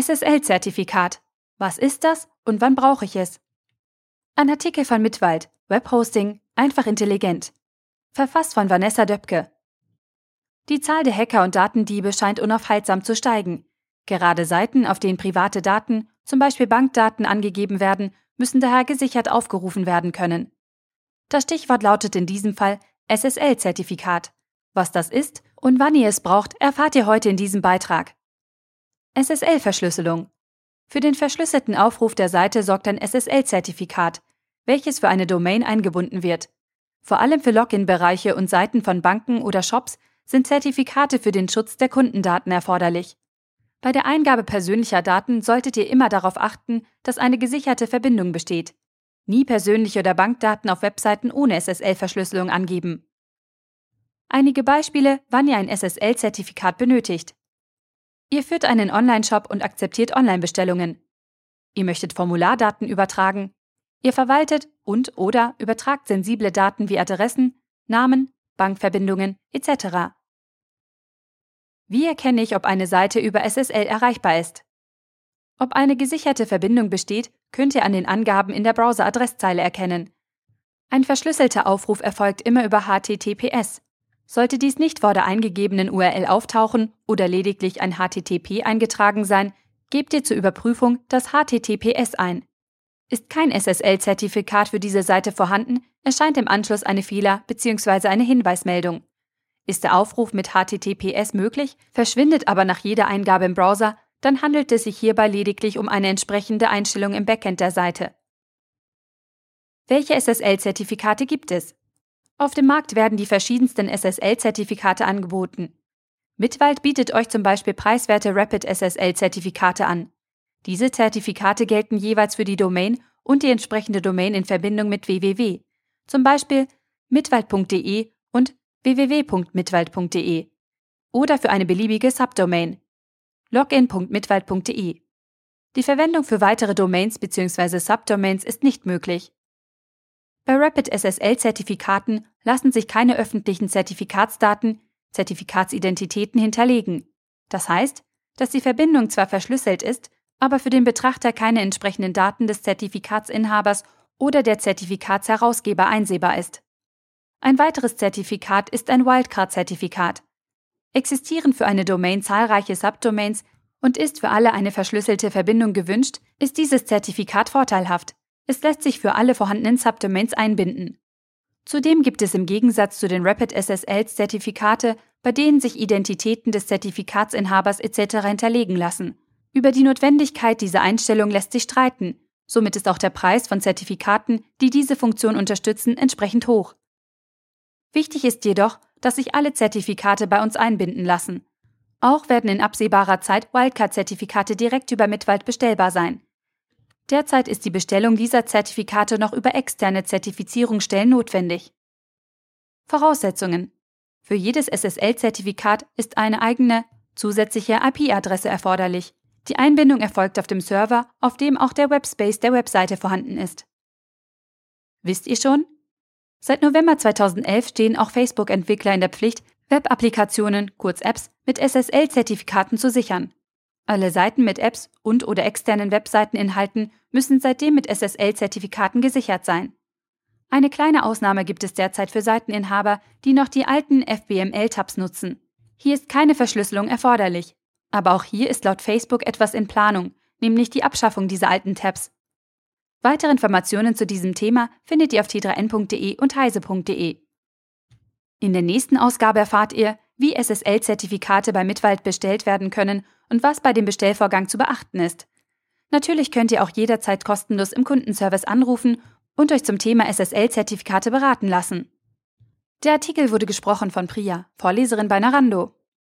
SSL-Zertifikat. Was ist das und wann brauche ich es? Ein Artikel von Mitwald, Webhosting, einfach intelligent. Verfasst von Vanessa Döpke. Die Zahl der Hacker und Datendiebe scheint unaufhaltsam zu steigen. Gerade Seiten, auf denen private Daten, zum Beispiel Bankdaten, angegeben werden, müssen daher gesichert aufgerufen werden können. Das Stichwort lautet in diesem Fall SSL-Zertifikat. Was das ist und wann ihr es braucht, erfahrt ihr heute in diesem Beitrag. SSL-Verschlüsselung. Für den verschlüsselten Aufruf der Seite sorgt ein SSL-Zertifikat, welches für eine Domain eingebunden wird. Vor allem für Login-Bereiche und Seiten von Banken oder Shops sind Zertifikate für den Schutz der Kundendaten erforderlich. Bei der Eingabe persönlicher Daten solltet ihr immer darauf achten, dass eine gesicherte Verbindung besteht. Nie persönliche oder Bankdaten auf Webseiten ohne SSL-Verschlüsselung angeben. Einige Beispiele, wann ihr ein SSL-Zertifikat benötigt. Ihr führt einen Online-Shop und akzeptiert Online-Bestellungen. Ihr möchtet Formulardaten übertragen. Ihr verwaltet und oder übertragt sensible Daten wie Adressen, Namen, Bankverbindungen etc. Wie erkenne ich, ob eine Seite über SSL erreichbar ist? Ob eine gesicherte Verbindung besteht, könnt ihr an den Angaben in der Browser-Adresszeile erkennen. Ein verschlüsselter Aufruf erfolgt immer über HTTPS. Sollte dies nicht vor der eingegebenen URL auftauchen oder lediglich ein HTTP eingetragen sein, gebt ihr zur Überprüfung das HTTPS ein. Ist kein SSL-Zertifikat für diese Seite vorhanden, erscheint im Anschluss eine Fehler- bzw. eine Hinweismeldung. Ist der Aufruf mit HTTPS möglich, verschwindet aber nach jeder Eingabe im Browser, dann handelt es sich hierbei lediglich um eine entsprechende Einstellung im Backend der Seite. Welche SSL-Zertifikate gibt es? Auf dem Markt werden die verschiedensten SSL-Zertifikate angeboten. Mitwald bietet euch zum Beispiel preiswerte Rapid SSL-Zertifikate an. Diese Zertifikate gelten jeweils für die Domain und die entsprechende Domain in Verbindung mit www, zum Beispiel mitwald.de und www.mitwald.de oder für eine beliebige Subdomain login.mitwald.de. Die Verwendung für weitere Domains bzw. Subdomains ist nicht möglich. Bei Rapid SSL-Zertifikaten lassen sich keine öffentlichen Zertifikatsdaten, Zertifikatsidentitäten hinterlegen. Das heißt, dass die Verbindung zwar verschlüsselt ist, aber für den Betrachter keine entsprechenden Daten des Zertifikatsinhabers oder der Zertifikatsherausgeber einsehbar ist. Ein weiteres Zertifikat ist ein Wildcard-Zertifikat. Existieren für eine Domain zahlreiche Subdomains und ist für alle eine verschlüsselte Verbindung gewünscht, ist dieses Zertifikat vorteilhaft. Es lässt sich für alle vorhandenen Subdomains einbinden. Zudem gibt es im Gegensatz zu den Rapid SSLs Zertifikate, bei denen sich Identitäten des Zertifikatsinhabers etc. hinterlegen lassen. Über die Notwendigkeit dieser Einstellung lässt sich streiten. Somit ist auch der Preis von Zertifikaten, die diese Funktion unterstützen, entsprechend hoch. Wichtig ist jedoch, dass sich alle Zertifikate bei uns einbinden lassen. Auch werden in absehbarer Zeit Wildcard-Zertifikate direkt über Mitwald bestellbar sein. Derzeit ist die Bestellung dieser Zertifikate noch über externe Zertifizierungsstellen notwendig. Voraussetzungen. Für jedes SSL-Zertifikat ist eine eigene, zusätzliche IP-Adresse erforderlich. Die Einbindung erfolgt auf dem Server, auf dem auch der Webspace der Webseite vorhanden ist. Wisst ihr schon? Seit November 2011 stehen auch Facebook-Entwickler in der Pflicht, Web-Applikationen, kurz Apps, mit SSL-Zertifikaten zu sichern. Alle Seiten mit Apps und oder externen Webseiteninhalten müssen seitdem mit SSL-Zertifikaten gesichert sein. Eine kleine Ausnahme gibt es derzeit für Seiteninhaber, die noch die alten FBML-Tabs nutzen. Hier ist keine Verschlüsselung erforderlich. Aber auch hier ist laut Facebook etwas in Planung, nämlich die Abschaffung dieser alten Tabs. Weitere Informationen zu diesem Thema findet ihr auf t3n.de und heise.de. In der nächsten Ausgabe erfahrt ihr, wie SSL-Zertifikate bei Mitwald bestellt werden können und was bei dem Bestellvorgang zu beachten ist. Natürlich könnt ihr auch jederzeit kostenlos im Kundenservice anrufen und euch zum Thema SSL-Zertifikate beraten lassen. Der Artikel wurde gesprochen von Priya, Vorleserin bei Narando.